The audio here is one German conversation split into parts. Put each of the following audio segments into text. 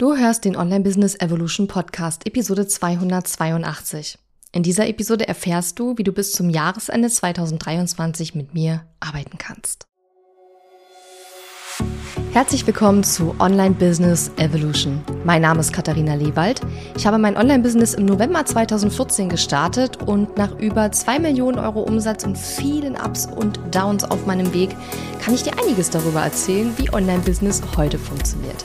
Du hörst den Online Business Evolution Podcast, Episode 282. In dieser Episode erfährst du, wie du bis zum Jahresende 2023 mit mir arbeiten kannst. Herzlich willkommen zu Online Business Evolution. Mein Name ist Katharina Lewald. Ich habe mein Online-Business im November 2014 gestartet und nach über 2 Millionen Euro Umsatz und vielen Ups und Downs auf meinem Weg kann ich dir einiges darüber erzählen, wie Online-Business heute funktioniert.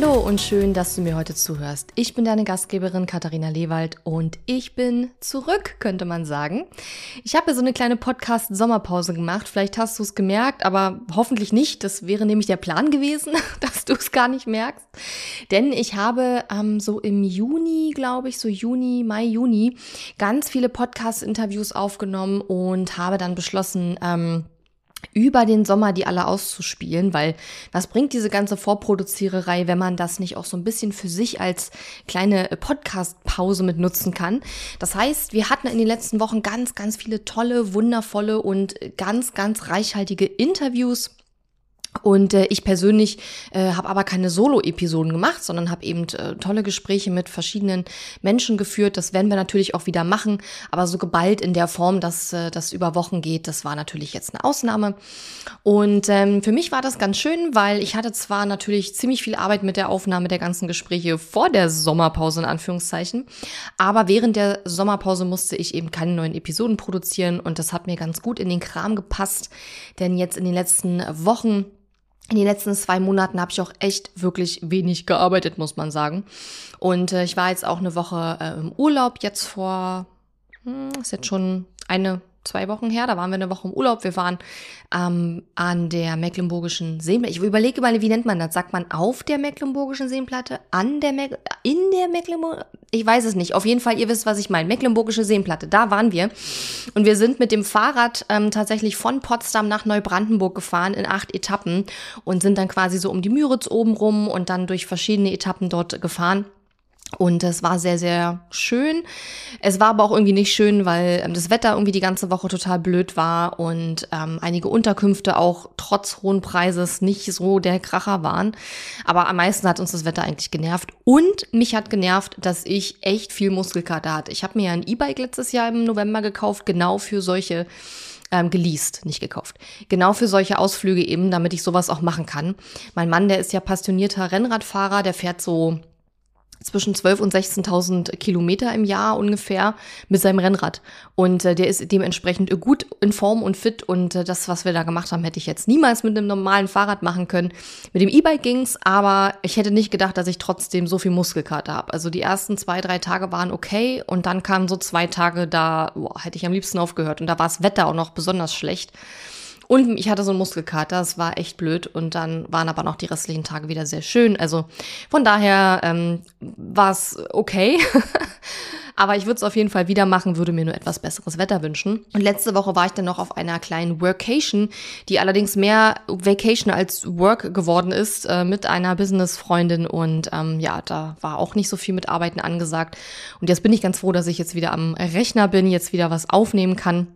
Hallo und schön, dass du mir heute zuhörst. Ich bin deine Gastgeberin Katharina Lewald und ich bin zurück, könnte man sagen. Ich habe so eine kleine Podcast-Sommerpause gemacht. Vielleicht hast du es gemerkt, aber hoffentlich nicht. Das wäre nämlich der Plan gewesen, dass du es gar nicht merkst. Denn ich habe ähm, so im Juni, glaube ich, so Juni, Mai, Juni, ganz viele Podcast-Interviews aufgenommen und habe dann beschlossen, ähm, über den Sommer die alle auszuspielen, weil was bringt diese ganze Vorproduziererei, wenn man das nicht auch so ein bisschen für sich als kleine Podcast-Pause mit nutzen kann. Das heißt, wir hatten in den letzten Wochen ganz, ganz viele tolle, wundervolle und ganz, ganz reichhaltige Interviews und äh, ich persönlich äh, habe aber keine Solo-Episoden gemacht, sondern habe eben äh, tolle Gespräche mit verschiedenen Menschen geführt. Das werden wir natürlich auch wieder machen, aber so geballt in der Form, dass äh, das über Wochen geht, das war natürlich jetzt eine Ausnahme. Und ähm, für mich war das ganz schön, weil ich hatte zwar natürlich ziemlich viel Arbeit mit der Aufnahme der ganzen Gespräche vor der Sommerpause in Anführungszeichen, aber während der Sommerpause musste ich eben keine neuen Episoden produzieren und das hat mir ganz gut in den Kram gepasst, denn jetzt in den letzten Wochen in den letzten zwei Monaten habe ich auch echt wirklich wenig gearbeitet, muss man sagen. Und äh, ich war jetzt auch eine Woche äh, im Urlaub, jetzt vor, hm, ist jetzt schon eine zwei Wochen her, da waren wir eine Woche im Urlaub. Wir waren ähm, an der Mecklenburgischen Seenplatte. Ich überlege mal, wie nennt man das? Sagt man auf der Mecklenburgischen Seenplatte? An der Meck in der Mecklenburg? Ich weiß es nicht. Auf jeden Fall, ihr wisst, was ich meine. Mecklenburgische Seenplatte, da waren wir. Und wir sind mit dem Fahrrad ähm, tatsächlich von Potsdam nach Neubrandenburg gefahren in acht Etappen und sind dann quasi so um die Müritz oben rum und dann durch verschiedene Etappen dort gefahren. Und es war sehr, sehr schön. Es war aber auch irgendwie nicht schön, weil ähm, das Wetter irgendwie die ganze Woche total blöd war und ähm, einige Unterkünfte auch trotz hohen Preises nicht so der Kracher waren. Aber am meisten hat uns das Wetter eigentlich genervt. Und mich hat genervt, dass ich echt viel Muskelkater hatte. Ich habe mir ja ein E-Bike letztes Jahr im November gekauft, genau für solche ähm, geleast, nicht gekauft. Genau für solche Ausflüge eben, damit ich sowas auch machen kann. Mein Mann, der ist ja passionierter Rennradfahrer, der fährt so zwischen 12.000 und 16.000 Kilometer im Jahr ungefähr mit seinem Rennrad. Und äh, der ist dementsprechend gut in Form und fit. Und äh, das, was wir da gemacht haben, hätte ich jetzt niemals mit einem normalen Fahrrad machen können. Mit dem E-Bike ging's, aber ich hätte nicht gedacht, dass ich trotzdem so viel Muskelkater habe. Also die ersten zwei, drei Tage waren okay und dann kamen so zwei Tage, da boah, hätte ich am liebsten aufgehört. Und da war das Wetter auch noch besonders schlecht. Und ich hatte so einen Muskelkater, das war echt blöd. Und dann waren aber noch die restlichen Tage wieder sehr schön. Also von daher ähm, war es okay. Aber ich würde es auf jeden Fall wieder machen, würde mir nur etwas besseres Wetter wünschen. Und letzte Woche war ich dann noch auf einer kleinen Workation, die allerdings mehr Vacation als Work geworden ist, äh, mit einer Business-Freundin. Und ähm, ja, da war auch nicht so viel mit Arbeiten angesagt. Und jetzt bin ich ganz froh, dass ich jetzt wieder am Rechner bin, jetzt wieder was aufnehmen kann.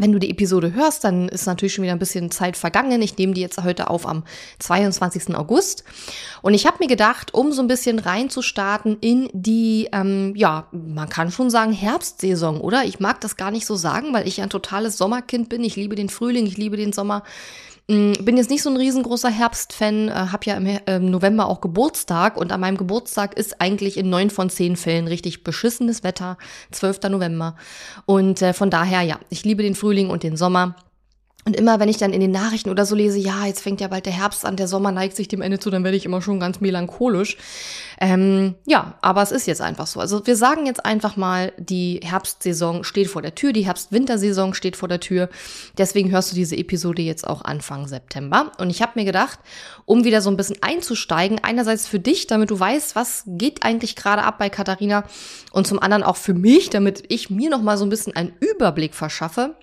Wenn du die Episode hörst, dann ist natürlich schon wieder ein bisschen Zeit vergangen. Ich nehme die jetzt heute auf am 22. August. Und ich habe mir gedacht, um so ein bisschen reinzustarten in die, ähm, ja, man kann schon sagen Herbstsaison, oder? Ich mag das gar nicht so sagen, weil ich ein totales Sommerkind bin. Ich liebe den Frühling, ich liebe den Sommer. Mm, bin jetzt nicht so ein riesengroßer Herbstfan, äh, habe ja im, im, November auch Geburtstag und an meinem Geburtstag ist eigentlich in neun von zehn Fällen richtig beschissenes Wetter, 12. November. Und äh, von daher, ja, ich liebe den Frühling und den Sommer. Und immer wenn ich dann in den Nachrichten oder so lese, ja, jetzt fängt ja bald der Herbst an, der Sommer neigt sich dem Ende zu, dann werde ich immer schon ganz melancholisch. Ähm, ja, aber es ist jetzt einfach so. Also wir sagen jetzt einfach mal, die Herbstsaison steht vor der Tür, die Herbst-Wintersaison steht vor der Tür. Deswegen hörst du diese Episode jetzt auch Anfang September. Und ich habe mir gedacht, um wieder so ein bisschen einzusteigen, einerseits für dich, damit du weißt, was geht eigentlich gerade ab bei Katharina und zum anderen auch für mich, damit ich mir noch mal so ein bisschen einen Überblick verschaffe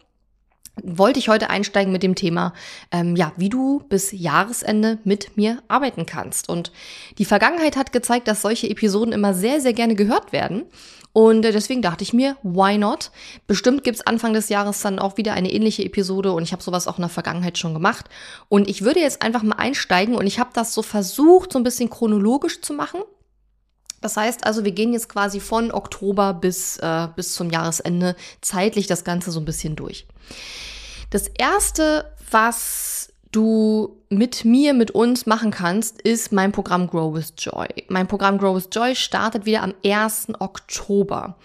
wollte ich heute einsteigen mit dem Thema, ähm, ja, wie du bis Jahresende mit mir arbeiten kannst. Und die Vergangenheit hat gezeigt, dass solche Episoden immer sehr, sehr gerne gehört werden. Und äh, deswegen dachte ich mir, why not? Bestimmt gibt's Anfang des Jahres dann auch wieder eine ähnliche Episode und ich habe sowas auch in der Vergangenheit schon gemacht. Und ich würde jetzt einfach mal einsteigen und ich habe das so versucht, so ein bisschen chronologisch zu machen. Das heißt also, wir gehen jetzt quasi von Oktober bis, äh, bis zum Jahresende zeitlich das Ganze so ein bisschen durch. Das erste, was du mit mir, mit uns machen kannst, ist mein Programm Grow with Joy. Mein Programm Grow with Joy startet wieder am 1. Oktober.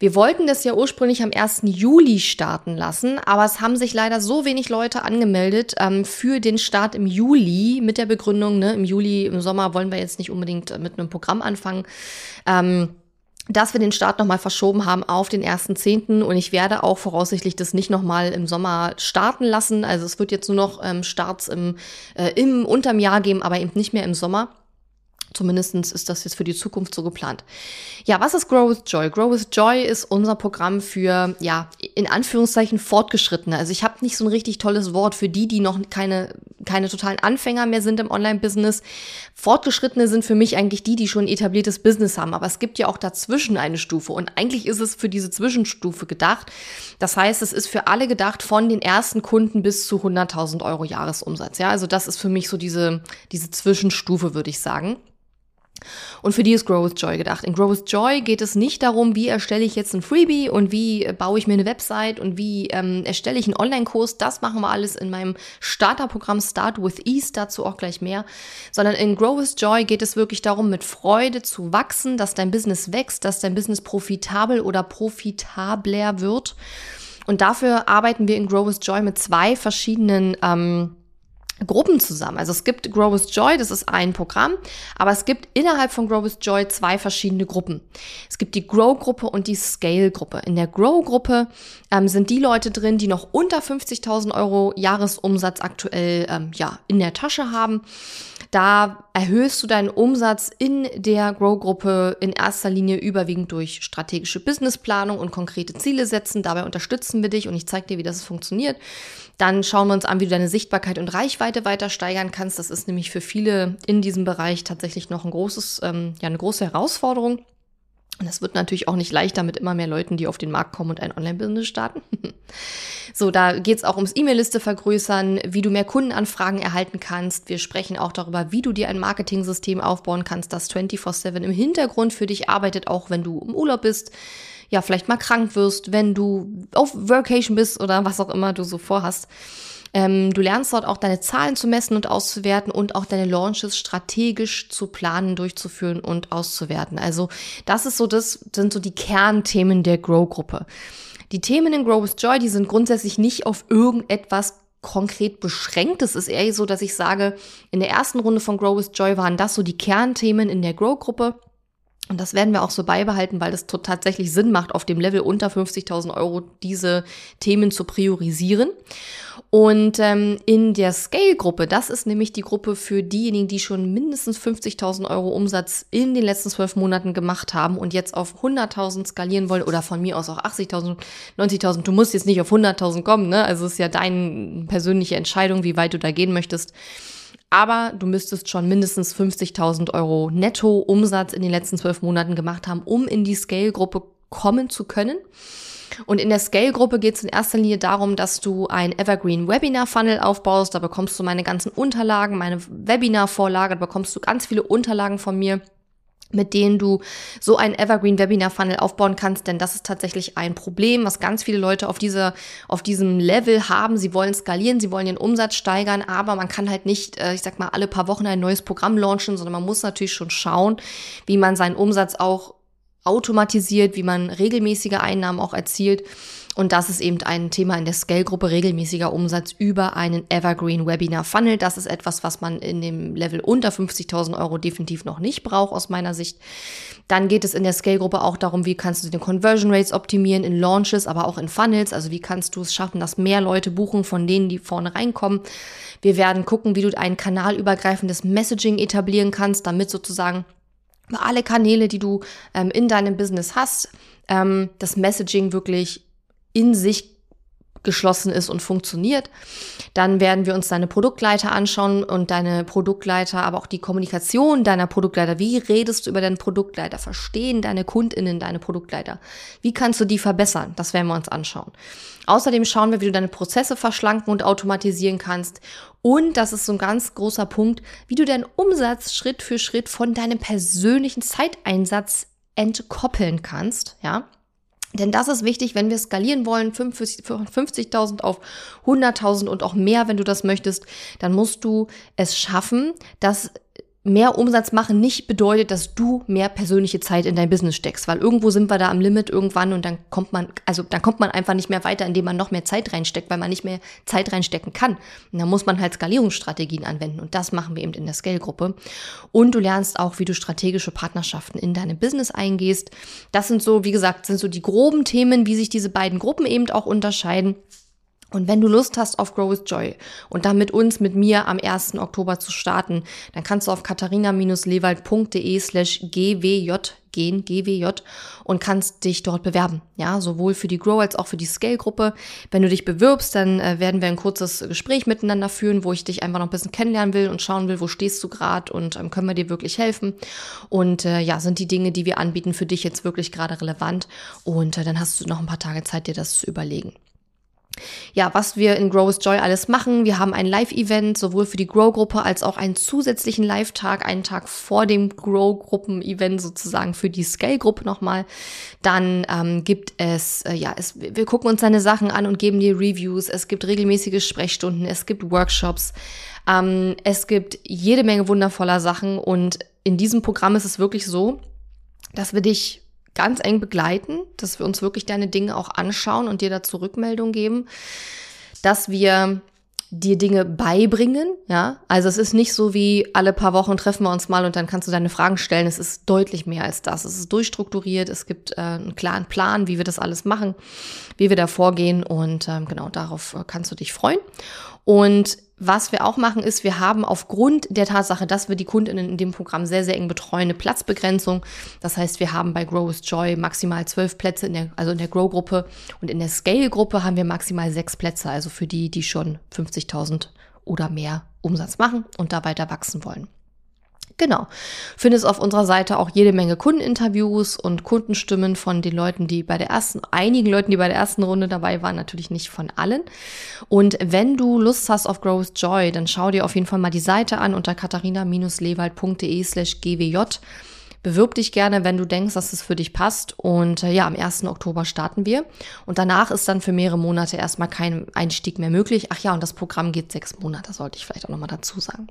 Wir wollten das ja ursprünglich am 1. Juli starten lassen, aber es haben sich leider so wenig Leute angemeldet ähm, für den Start im Juli mit der Begründung, ne, im Juli, im Sommer wollen wir jetzt nicht unbedingt mit einem Programm anfangen. Ähm, dass wir den Start nochmal verschoben haben auf den 1.10. und ich werde auch voraussichtlich das nicht nochmal im Sommer starten lassen. Also es wird jetzt nur noch ähm, Starts im, äh, im unterm Jahr geben, aber eben nicht mehr im Sommer. Zumindestens ist das jetzt für die Zukunft so geplant. Ja, was ist Grow with Joy? Grow with Joy ist unser Programm für, ja, in Anführungszeichen Fortgeschrittene. Also ich habe nicht so ein richtig tolles Wort für die, die noch keine, keine totalen Anfänger mehr sind im Online-Business. Fortgeschrittene sind für mich eigentlich die, die schon ein etabliertes Business haben. Aber es gibt ja auch dazwischen eine Stufe. Und eigentlich ist es für diese Zwischenstufe gedacht. Das heißt, es ist für alle gedacht von den ersten Kunden bis zu 100.000 Euro Jahresumsatz. Ja, also das ist für mich so diese, diese Zwischenstufe, würde ich sagen. Und für die ist Grow with Joy gedacht. In Grow with Joy geht es nicht darum, wie erstelle ich jetzt ein Freebie und wie baue ich mir eine Website und wie ähm, erstelle ich einen Online-Kurs. Das machen wir alles in meinem Starterprogramm Start with Ease, dazu auch gleich mehr. Sondern in Grow with Joy geht es wirklich darum, mit Freude zu wachsen, dass dein Business wächst, dass dein Business profitabel oder profitabler wird. Und dafür arbeiten wir in Grow with Joy mit zwei verschiedenen ähm, Gruppen zusammen. Also es gibt Grow with Joy, das ist ein Programm, aber es gibt innerhalb von Grow with Joy zwei verschiedene Gruppen. Es gibt die Grow-Gruppe und die Scale-Gruppe. In der Grow-Gruppe ähm, sind die Leute drin, die noch unter 50.000 Euro Jahresumsatz aktuell ähm, ja, in der Tasche haben. Da erhöhst du deinen Umsatz in der Grow-Gruppe in erster Linie überwiegend durch strategische Businessplanung und konkrete Ziele setzen. Dabei unterstützen wir dich und ich zeige dir, wie das funktioniert. Dann schauen wir uns an, wie du deine Sichtbarkeit und Reichweite weiter steigern kannst. Das ist nämlich für viele in diesem Bereich tatsächlich noch ein großes, ähm, ja, eine große Herausforderung. Und es wird natürlich auch nicht leichter mit immer mehr Leuten, die auf den Markt kommen und ein Online-Business starten. so, da geht es auch ums E-Mail-Liste vergrößern, wie du mehr Kundenanfragen erhalten kannst. Wir sprechen auch darüber, wie du dir ein Marketing-System aufbauen kannst, das 24-7 im Hintergrund für dich arbeitet, auch wenn du im Urlaub bist ja, vielleicht mal krank wirst, wenn du auf Workation bist oder was auch immer du so vorhast. Ähm, du lernst dort auch deine Zahlen zu messen und auszuwerten und auch deine Launches strategisch zu planen, durchzuführen und auszuwerten. Also das ist so, das sind so die Kernthemen der Grow-Gruppe. Die Themen in Grow with Joy, die sind grundsätzlich nicht auf irgendetwas konkret beschränkt. Es ist eher so, dass ich sage, in der ersten Runde von Grow with Joy waren das so die Kernthemen in der Grow-Gruppe. Und das werden wir auch so beibehalten, weil es tatsächlich Sinn macht, auf dem Level unter 50.000 Euro diese Themen zu priorisieren. Und ähm, in der Scale-Gruppe, das ist nämlich die Gruppe für diejenigen, die schon mindestens 50.000 Euro Umsatz in den letzten zwölf Monaten gemacht haben und jetzt auf 100.000 skalieren wollen oder von mir aus auch 80.000, 90.000. Du musst jetzt nicht auf 100.000 kommen, ne? Also es ist ja deine persönliche Entscheidung, wie weit du da gehen möchtest aber du müsstest schon mindestens 50.000 Euro Netto-Umsatz in den letzten zwölf Monaten gemacht haben, um in die Scale-Gruppe kommen zu können. Und in der Scale-Gruppe geht es in erster Linie darum, dass du ein Evergreen Webinar-Funnel aufbaust. Da bekommst du meine ganzen Unterlagen, meine Webinar-Vorlage, da bekommst du ganz viele Unterlagen von mir mit denen du so ein Evergreen Webinar Funnel aufbauen kannst, denn das ist tatsächlich ein Problem, was ganz viele Leute auf dieser auf diesem Level haben. Sie wollen skalieren, sie wollen den Umsatz steigern, aber man kann halt nicht, äh, ich sag mal, alle paar Wochen ein neues Programm launchen, sondern man muss natürlich schon schauen, wie man seinen Umsatz auch automatisiert, wie man regelmäßige Einnahmen auch erzielt. Und das ist eben ein Thema in der Scale-Gruppe, regelmäßiger Umsatz über einen Evergreen Webinar Funnel. Das ist etwas, was man in dem Level unter 50.000 Euro definitiv noch nicht braucht, aus meiner Sicht. Dann geht es in der Scale-Gruppe auch darum, wie kannst du den Conversion Rates optimieren in Launches, aber auch in Funnels. Also wie kannst du es schaffen, dass mehr Leute buchen von denen, die vorne reinkommen. Wir werden gucken, wie du ein kanalübergreifendes Messaging etablieren kannst, damit sozusagen alle Kanäle, die du ähm, in deinem Business hast, ähm, das Messaging wirklich in sich geschlossen ist und funktioniert. Dann werden wir uns deine Produktleiter anschauen und deine Produktleiter, aber auch die Kommunikation deiner Produktleiter. Wie redest du über deinen Produktleiter? Verstehen deine KundInnen deine Produktleiter? Wie kannst du die verbessern? Das werden wir uns anschauen. Außerdem schauen wir, wie du deine Prozesse verschlanken und automatisieren kannst. Und das ist so ein ganz großer Punkt, wie du deinen Umsatz Schritt für Schritt von deinem persönlichen Zeiteinsatz entkoppeln kannst, ja. Denn das ist wichtig, wenn wir skalieren wollen, 50.000 auf 100.000 und auch mehr, wenn du das möchtest, dann musst du es schaffen, dass mehr Umsatz machen nicht bedeutet, dass du mehr persönliche Zeit in dein Business steckst, weil irgendwo sind wir da am Limit irgendwann und dann kommt man, also dann kommt man einfach nicht mehr weiter, indem man noch mehr Zeit reinsteckt, weil man nicht mehr Zeit reinstecken kann. Und dann muss man halt Skalierungsstrategien anwenden und das machen wir eben in der Scale-Gruppe. Und du lernst auch, wie du strategische Partnerschaften in deinem Business eingehst. Das sind so, wie gesagt, sind so die groben Themen, wie sich diese beiden Gruppen eben auch unterscheiden. Und wenn du Lust hast auf Grow with Joy und dann mit uns, mit mir am 1. Oktober zu starten, dann kannst du auf katharina-lewald.de slash gwj gehen, gwj, und kannst dich dort bewerben. Ja, sowohl für die Grow als auch für die Scale-Gruppe. Wenn du dich bewirbst, dann äh, werden wir ein kurzes Gespräch miteinander führen, wo ich dich einfach noch ein bisschen kennenlernen will und schauen will, wo stehst du gerade und ähm, können wir dir wirklich helfen. Und äh, ja, sind die Dinge, die wir anbieten, für dich jetzt wirklich gerade relevant. Und äh, dann hast du noch ein paar Tage Zeit, dir das zu überlegen ja, was wir in Grow with Joy alles machen. Wir haben ein Live-Event, sowohl für die Grow-Gruppe als auch einen zusätzlichen Live-Tag, einen Tag vor dem Grow-Gruppen-Event sozusagen für die Scale-Gruppe nochmal. Dann ähm, gibt es, äh, ja, es, wir gucken uns seine Sachen an und geben dir Reviews. Es gibt regelmäßige Sprechstunden, es gibt Workshops, ähm, es gibt jede Menge wundervoller Sachen und in diesem Programm ist es wirklich so, dass wir dich ganz eng begleiten, dass wir uns wirklich deine Dinge auch anschauen und dir dazu Rückmeldung geben, dass wir dir Dinge beibringen, ja. Also es ist nicht so wie alle paar Wochen treffen wir uns mal und dann kannst du deine Fragen stellen. Es ist deutlich mehr als das. Es ist durchstrukturiert. Es gibt äh, einen klaren Plan, wie wir das alles machen, wie wir da vorgehen und ähm, genau darauf äh, kannst du dich freuen. Und was wir auch machen, ist, wir haben aufgrund der Tatsache, dass wir die Kundinnen in dem Programm sehr, sehr eng betreuen, eine Platzbegrenzung. Das heißt, wir haben bei Grow with Joy maximal zwölf Plätze, in der, also in der Grow-Gruppe und in der Scale-Gruppe haben wir maximal sechs Plätze, also für die, die schon 50.000 oder mehr Umsatz machen und da weiter wachsen wollen. Genau. Findest auf unserer Seite auch jede Menge Kundeninterviews und Kundenstimmen von den Leuten, die bei der ersten, einigen Leuten, die bei der ersten Runde dabei waren, natürlich nicht von allen. Und wenn du Lust hast auf Growth Joy, dann schau dir auf jeden Fall mal die Seite an unter katharina-lewald.de slash gwj. Bewirb dich gerne, wenn du denkst, dass es für dich passt. Und äh, ja, am 1. Oktober starten wir. Und danach ist dann für mehrere Monate erstmal kein Einstieg mehr möglich. Ach ja, und das Programm geht sechs Monate, sollte ich vielleicht auch nochmal dazu sagen.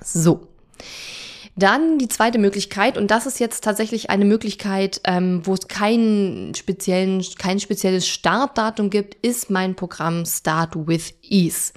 So. Dann die zweite Möglichkeit, und das ist jetzt tatsächlich eine Möglichkeit, ähm, wo es keinen speziellen, kein spezielles Startdatum gibt, ist mein Programm Start with Ease.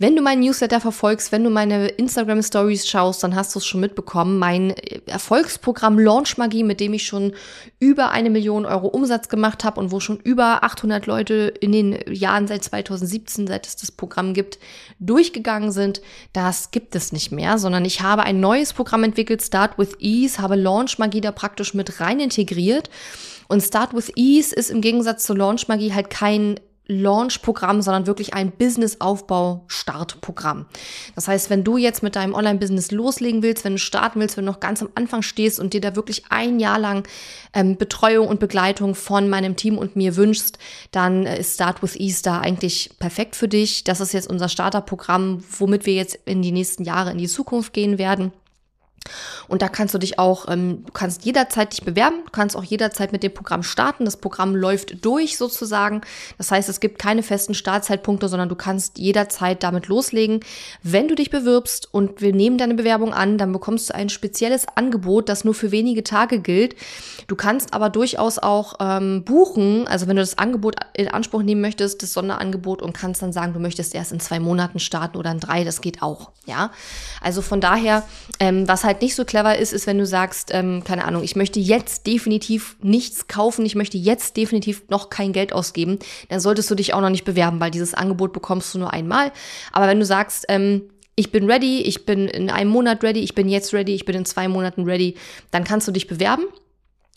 Wenn du meinen Newsletter verfolgst, wenn du meine Instagram Stories schaust, dann hast du es schon mitbekommen. Mein Erfolgsprogramm Launch Magie, mit dem ich schon über eine Million Euro Umsatz gemacht habe und wo schon über 800 Leute in den Jahren seit 2017, seit es das Programm gibt, durchgegangen sind, das gibt es nicht mehr, sondern ich habe ein neues Programm entwickelt, Start with Ease, habe Launch Magie da praktisch mit rein integriert. Und Start with Ease ist im Gegensatz zu Launch Magie halt kein Launch-Programm, sondern wirklich ein Business-Aufbau-Startprogramm. Das heißt, wenn du jetzt mit deinem Online-Business loslegen willst, wenn du starten willst, wenn du noch ganz am Anfang stehst und dir da wirklich ein Jahr lang ähm, Betreuung und Begleitung von meinem Team und mir wünschst, dann äh, ist Start with Ease da eigentlich perfekt für dich. Das ist jetzt unser Starterprogramm, womit wir jetzt in die nächsten Jahre in die Zukunft gehen werden. Und da kannst du dich auch, ähm, du kannst jederzeit dich bewerben, du kannst auch jederzeit mit dem Programm starten. Das Programm läuft durch sozusagen. Das heißt, es gibt keine festen Startzeitpunkte, sondern du kannst jederzeit damit loslegen. Wenn du dich bewirbst und wir nehmen deine Bewerbung an, dann bekommst du ein spezielles Angebot, das nur für wenige Tage gilt. Du kannst aber durchaus auch ähm, buchen, also wenn du das Angebot in Anspruch nehmen möchtest, das Sonderangebot und kannst dann sagen, du möchtest erst in zwei Monaten starten oder in drei, das geht auch. Ja, also von daher, ähm, was halt nicht so clever ist, ist, wenn du sagst, ähm, keine Ahnung, ich möchte jetzt definitiv nichts kaufen, ich möchte jetzt definitiv noch kein Geld ausgeben, dann solltest du dich auch noch nicht bewerben, weil dieses Angebot bekommst du nur einmal. Aber wenn du sagst, ähm, ich bin ready, ich bin in einem Monat ready, ich bin jetzt ready, ich bin in zwei Monaten ready, dann kannst du dich bewerben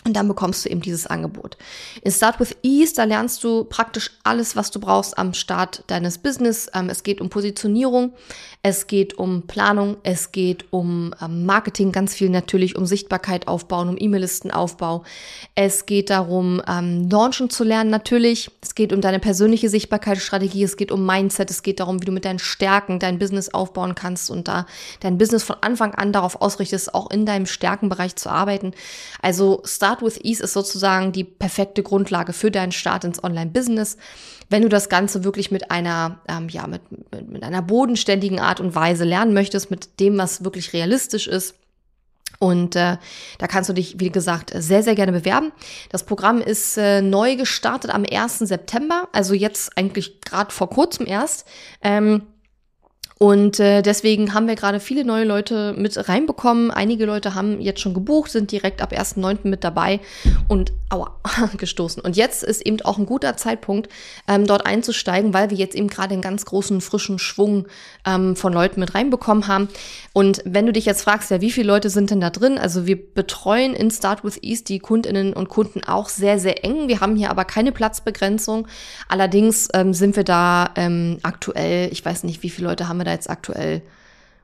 und dann bekommst du eben dieses Angebot. In Start with Ease, da lernst du praktisch alles, was du brauchst am Start deines Business. Ähm, es geht um Positionierung, es geht um Planung, es geht um ähm, Marketing, ganz viel natürlich um Sichtbarkeit aufbauen, um E-Mail-Listenaufbau. Es geht darum, ähm, Launchen zu lernen natürlich. Es geht um deine persönliche Sichtbarkeitsstrategie, es geht um Mindset, es geht darum, wie du mit deinen Stärken dein Business aufbauen kannst und da dein Business von Anfang an darauf ausrichtest, auch in deinem Stärkenbereich zu arbeiten. Also Start Start with Ease ist sozusagen die perfekte Grundlage für deinen Start ins Online-Business. Wenn du das Ganze wirklich mit einer, ähm, ja, mit, mit, mit einer bodenständigen Art und Weise lernen möchtest, mit dem, was wirklich realistisch ist, und äh, da kannst du dich, wie gesagt, sehr, sehr gerne bewerben. Das Programm ist äh, neu gestartet am 1. September, also jetzt eigentlich gerade vor kurzem erst. Ähm, und äh, deswegen haben wir gerade viele neue Leute mit reinbekommen. Einige Leute haben jetzt schon gebucht, sind direkt ab 1.9. mit dabei und aua, gestoßen. Und jetzt ist eben auch ein guter Zeitpunkt, ähm, dort einzusteigen, weil wir jetzt eben gerade einen ganz großen, frischen Schwung ähm, von Leuten mit reinbekommen haben. Und wenn du dich jetzt fragst, ja, wie viele Leute sind denn da drin? Also wir betreuen in Start with Ease die Kundinnen und Kunden auch sehr, sehr eng. Wir haben hier aber keine Platzbegrenzung. Allerdings ähm, sind wir da ähm, aktuell, ich weiß nicht, wie viele Leute haben wir da jetzt aktuell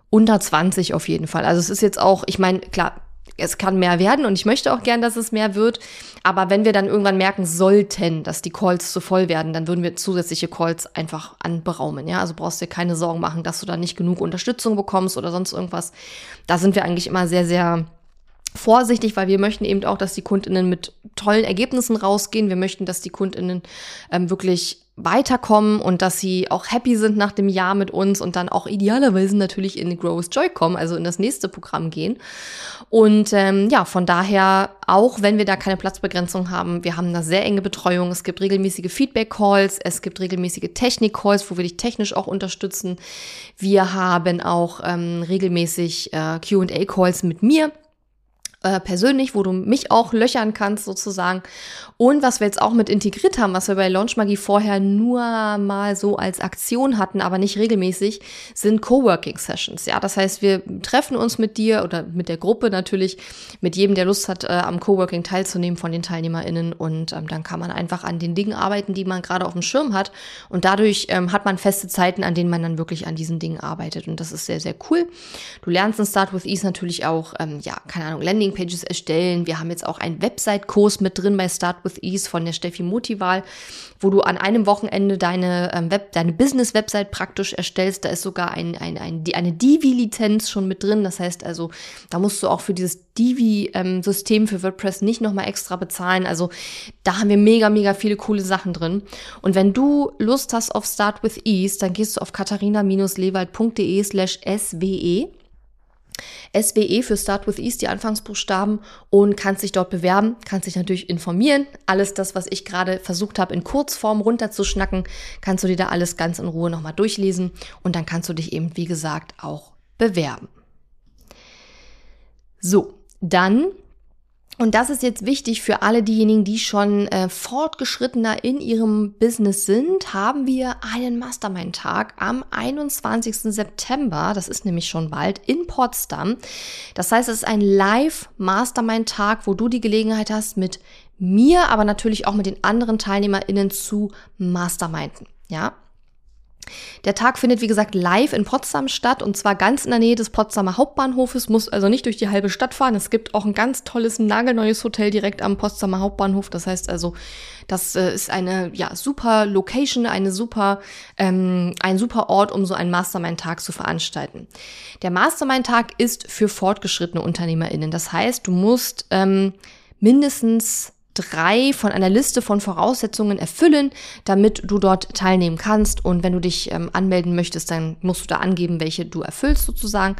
unter 20 auf jeden Fall. Also es ist jetzt auch, ich meine, klar, es kann mehr werden und ich möchte auch gern, dass es mehr wird. Aber wenn wir dann irgendwann merken sollten, dass die Calls zu voll werden, dann würden wir zusätzliche Calls einfach anberaumen. Ja, also brauchst dir keine Sorgen machen, dass du da nicht genug Unterstützung bekommst oder sonst irgendwas. Da sind wir eigentlich immer sehr, sehr vorsichtig, weil wir möchten eben auch, dass die Kundinnen mit tollen Ergebnissen rausgehen. Wir möchten, dass die Kundinnen ähm, wirklich weiterkommen und dass sie auch happy sind nach dem Jahr mit uns und dann auch idealerweise natürlich in Grow Joy kommen, also in das nächste Programm gehen. Und ähm, ja, von daher, auch wenn wir da keine Platzbegrenzung haben, wir haben da sehr enge Betreuung. Es gibt regelmäßige Feedback-Calls, es gibt regelmäßige Technik-Calls, wo wir dich technisch auch unterstützen. Wir haben auch ähm, regelmäßig äh, QA-Calls mit mir äh, persönlich, wo du mich auch löchern kannst sozusagen. Und was wir jetzt auch mit integriert haben, was wir bei Launch Magie vorher nur mal so als Aktion hatten, aber nicht regelmäßig, sind Coworking Sessions. Ja, das heißt, wir treffen uns mit dir oder mit der Gruppe natürlich, mit jedem, der Lust hat, äh, am Coworking teilzunehmen von den TeilnehmerInnen. Und ähm, dann kann man einfach an den Dingen arbeiten, die man gerade auf dem Schirm hat. Und dadurch ähm, hat man feste Zeiten, an denen man dann wirklich an diesen Dingen arbeitet. Und das ist sehr, sehr cool. Du lernst in Start with Ease natürlich auch, ähm, ja, keine Ahnung, Landing Landingpages erstellen. Wir haben jetzt auch einen Website-Kurs mit drin bei Start with Ease von der Steffi Motival, wo du an einem Wochenende deine ähm, Web, deine Business-Website praktisch erstellst. Da ist sogar ein, ein, ein, eine Divi-Lizenz schon mit drin. Das heißt also, da musst du auch für dieses Divi-System für WordPress nicht nochmal extra bezahlen. Also da haben wir mega, mega viele coole Sachen drin. Und wenn du Lust hast auf Start with Ease, dann gehst du auf katharina-lewald.de slash SWE SWE für Start with Ease, die Anfangsbuchstaben und kannst dich dort bewerben, kannst dich natürlich informieren. Alles das, was ich gerade versucht habe, in Kurzform runterzuschnacken, kannst du dir da alles ganz in Ruhe nochmal durchlesen und dann kannst du dich eben, wie gesagt, auch bewerben. So, dann und das ist jetzt wichtig für alle diejenigen, die schon äh, fortgeschrittener in ihrem Business sind, haben wir einen Mastermind-Tag am 21. September, das ist nämlich schon bald, in Potsdam. Das heißt, es ist ein Live-Mastermind-Tag, wo du die Gelegenheit hast, mit mir, aber natürlich auch mit den anderen TeilnehmerInnen zu masterminden. Ja, Der Tag findet, wie gesagt, live in Potsdam statt und zwar ganz in der Nähe des Potsdamer Hauptbahnhofes, muss also nicht durch die halbe Stadt fahren. Es gibt auch ein ganz tolles, nagelneues Hotel direkt am Potsdamer Hauptbahnhof. Das heißt also, das äh, ist eine ja, super Location, eine super, ähm, ein super Ort, um so einen Mastermind-Tag zu veranstalten. Der Mastermind-Tag ist für fortgeschrittene UnternehmerInnen. Das heißt, du musst ähm, mindestens drei von einer Liste von Voraussetzungen erfüllen, damit du dort teilnehmen kannst. Und wenn du dich ähm, anmelden möchtest, dann musst du da angeben, welche du erfüllst sozusagen.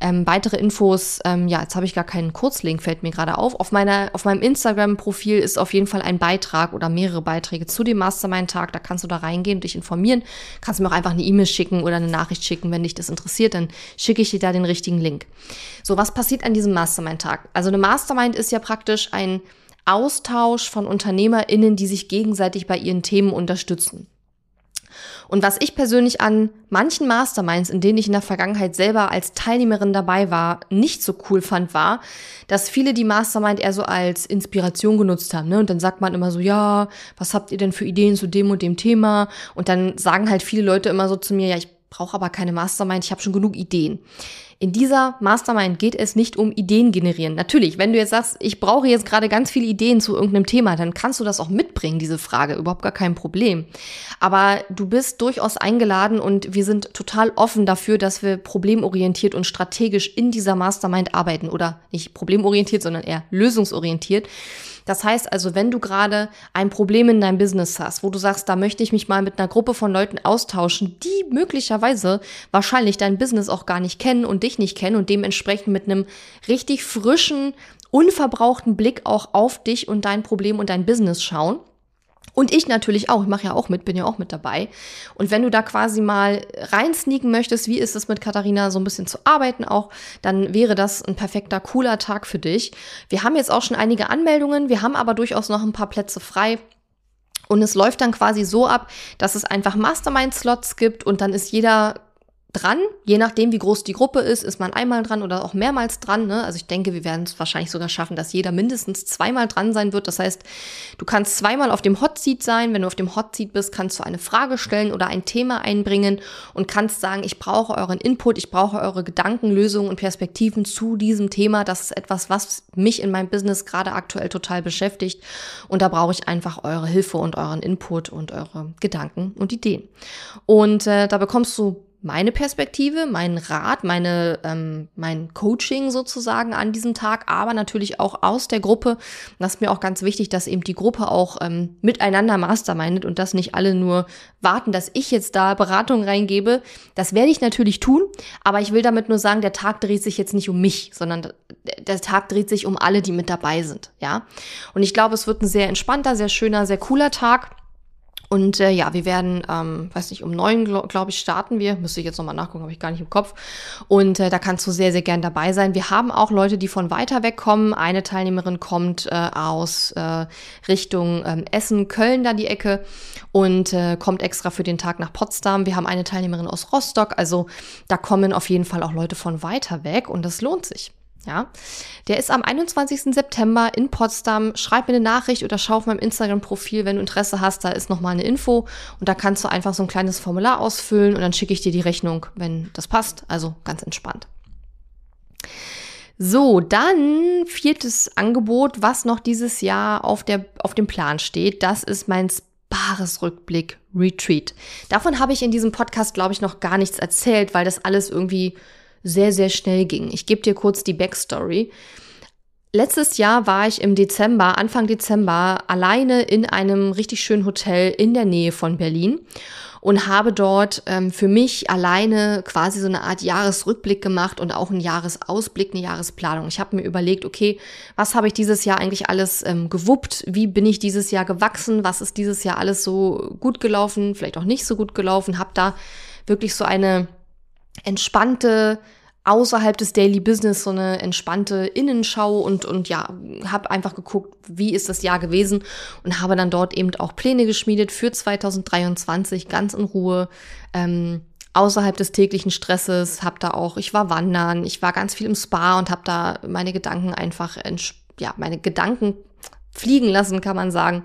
Ähm, weitere Infos, ähm, ja, jetzt habe ich gar keinen Kurzlink, fällt mir gerade auf. Auf, meiner, auf meinem Instagram-Profil ist auf jeden Fall ein Beitrag oder mehrere Beiträge zu dem Mastermind-Tag. Da kannst du da reingehen und dich informieren. Kannst mir auch einfach eine E-Mail schicken oder eine Nachricht schicken, wenn dich das interessiert. Dann schicke ich dir da den richtigen Link. So, was passiert an diesem Mastermind-Tag? Also eine Mastermind ist ja praktisch ein Austausch von UnternehmerInnen, die sich gegenseitig bei ihren Themen unterstützen. Und was ich persönlich an manchen Masterminds, in denen ich in der Vergangenheit selber als Teilnehmerin dabei war, nicht so cool fand, war, dass viele die Mastermind eher so als Inspiration genutzt haben. Ne? Und dann sagt man immer so, ja, was habt ihr denn für Ideen zu dem und dem Thema? Und dann sagen halt viele Leute immer so zu mir, ja, ich brauche aber keine Mastermind, ich habe schon genug Ideen. In dieser Mastermind geht es nicht um Ideen generieren. Natürlich, wenn du jetzt sagst, ich brauche jetzt gerade ganz viele Ideen zu irgendeinem Thema, dann kannst du das auch mitbringen, diese Frage, überhaupt gar kein Problem. Aber du bist durchaus eingeladen und wir sind total offen dafür, dass wir problemorientiert und strategisch in dieser Mastermind arbeiten oder nicht problemorientiert, sondern eher lösungsorientiert. Das heißt also, wenn du gerade ein Problem in deinem Business hast, wo du sagst, da möchte ich mich mal mit einer Gruppe von Leuten austauschen, die möglicherweise wahrscheinlich dein Business auch gar nicht kennen und dich nicht kennen und dementsprechend mit einem richtig frischen, unverbrauchten Blick auch auf dich und dein Problem und dein Business schauen, und ich natürlich auch, ich mache ja auch mit, bin ja auch mit dabei. Und wenn du da quasi mal reinsneaken möchtest, wie ist es mit Katharina so ein bisschen zu arbeiten auch, dann wäre das ein perfekter, cooler Tag für dich. Wir haben jetzt auch schon einige Anmeldungen, wir haben aber durchaus noch ein paar Plätze frei. Und es läuft dann quasi so ab, dass es einfach Mastermind-Slots gibt und dann ist jeder dran. Je nachdem, wie groß die Gruppe ist, ist man einmal dran oder auch mehrmals dran. Ne? Also ich denke, wir werden es wahrscheinlich sogar schaffen, dass jeder mindestens zweimal dran sein wird. Das heißt, du kannst zweimal auf dem Hot Seat sein. Wenn du auf dem Hot Seat bist, kannst du eine Frage stellen oder ein Thema einbringen und kannst sagen, ich brauche euren Input, ich brauche eure Gedanken, Lösungen und Perspektiven zu diesem Thema. Das ist etwas, was mich in meinem Business gerade aktuell total beschäftigt. Und da brauche ich einfach eure Hilfe und euren Input und eure Gedanken und Ideen. Und äh, da bekommst du meine Perspektive, meinen Rat, meine, ähm, mein Coaching sozusagen an diesem Tag, aber natürlich auch aus der Gruppe. Das ist mir auch ganz wichtig, dass eben die Gruppe auch ähm, miteinander mastermindet und dass nicht alle nur warten, dass ich jetzt da Beratung reingebe. Das werde ich natürlich tun, aber ich will damit nur sagen, der Tag dreht sich jetzt nicht um mich, sondern der Tag dreht sich um alle, die mit dabei sind, ja. Und ich glaube, es wird ein sehr entspannter, sehr schöner, sehr cooler Tag. Und äh, ja, wir werden, ähm, weiß nicht, um neun, glaube glaub ich, starten wir. Müsste ich jetzt nochmal nachgucken, habe ich gar nicht im Kopf. Und äh, da kannst du sehr, sehr gern dabei sein. Wir haben auch Leute, die von weiter weg kommen. Eine Teilnehmerin kommt äh, aus äh, Richtung ähm, Essen, Köln, da die Ecke und äh, kommt extra für den Tag nach Potsdam. Wir haben eine Teilnehmerin aus Rostock. Also da kommen auf jeden Fall auch Leute von weiter weg und das lohnt sich. Ja, der ist am 21. September in Potsdam. Schreib mir eine Nachricht oder schau auf meinem Instagram-Profil, wenn du Interesse hast. Da ist nochmal eine Info und da kannst du einfach so ein kleines Formular ausfüllen und dann schicke ich dir die Rechnung, wenn das passt. Also ganz entspannt. So, dann viertes Angebot, was noch dieses Jahr auf, der, auf dem Plan steht. Das ist mein Bares Rückblick Retreat. Davon habe ich in diesem Podcast, glaube ich, noch gar nichts erzählt, weil das alles irgendwie sehr, sehr schnell ging. Ich gebe dir kurz die Backstory. Letztes Jahr war ich im Dezember, Anfang Dezember, alleine in einem richtig schönen Hotel in der Nähe von Berlin und habe dort ähm, für mich alleine quasi so eine Art Jahresrückblick gemacht und auch einen Jahresausblick, eine Jahresplanung. Ich habe mir überlegt, okay, was habe ich dieses Jahr eigentlich alles ähm, gewuppt? Wie bin ich dieses Jahr gewachsen? Was ist dieses Jahr alles so gut gelaufen? Vielleicht auch nicht so gut gelaufen? Habe da wirklich so eine entspannte außerhalb des Daily Business so eine entspannte Innenschau und und ja, habe einfach geguckt, wie ist das Jahr gewesen und habe dann dort eben auch Pläne geschmiedet für 2023 ganz in Ruhe. Ähm, außerhalb des täglichen Stresses, habe da auch, ich war wandern, ich war ganz viel im Spa und habe da meine Gedanken einfach, ja, meine Gedanken fliegen lassen, kann man sagen.